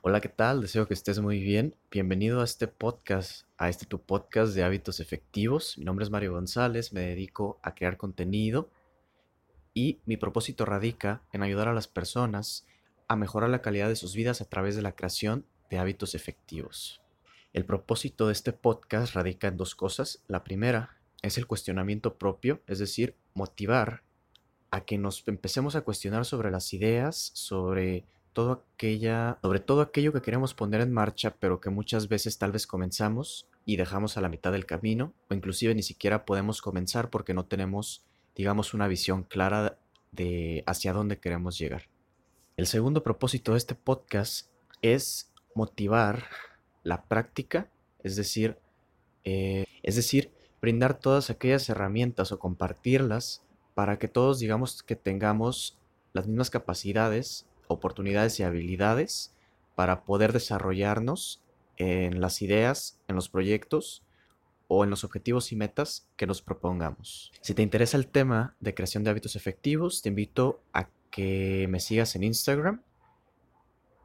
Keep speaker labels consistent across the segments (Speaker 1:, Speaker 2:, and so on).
Speaker 1: Hola, ¿qué tal? Deseo que estés muy bien. Bienvenido a este podcast, a este tu podcast de hábitos efectivos. Mi nombre es Mario González, me dedico a crear contenido y mi propósito radica en ayudar a las personas a mejorar la calidad de sus vidas a través de la creación de hábitos efectivos. El propósito de este podcast radica en dos cosas. La primera es el cuestionamiento propio, es decir, motivar a que nos empecemos a cuestionar sobre las ideas, sobre todo aquella, sobre todo aquello que queremos poner en marcha, pero que muchas veces tal vez comenzamos y dejamos a la mitad del camino, o inclusive ni siquiera podemos comenzar porque no tenemos, digamos, una visión clara de hacia dónde queremos llegar. El segundo propósito de este podcast es motivar la práctica, es decir, eh, es decir, brindar todas aquellas herramientas o compartirlas para que todos digamos que tengamos las mismas capacidades oportunidades y habilidades para poder desarrollarnos en las ideas, en los proyectos o en los objetivos y metas que nos propongamos. Si te interesa el tema de creación de hábitos efectivos, te invito a que me sigas en Instagram,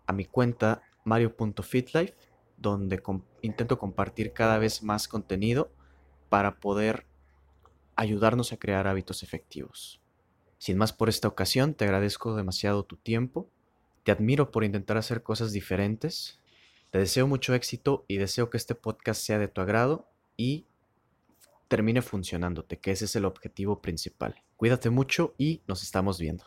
Speaker 1: a mi cuenta mario.fitlife, donde intento compartir cada vez más contenido para poder ayudarnos a crear hábitos efectivos. Sin más por esta ocasión, te agradezco demasiado tu tiempo, te admiro por intentar hacer cosas diferentes, te deseo mucho éxito y deseo que este podcast sea de tu agrado y termine funcionándote, que ese es el objetivo principal. Cuídate mucho y nos estamos viendo.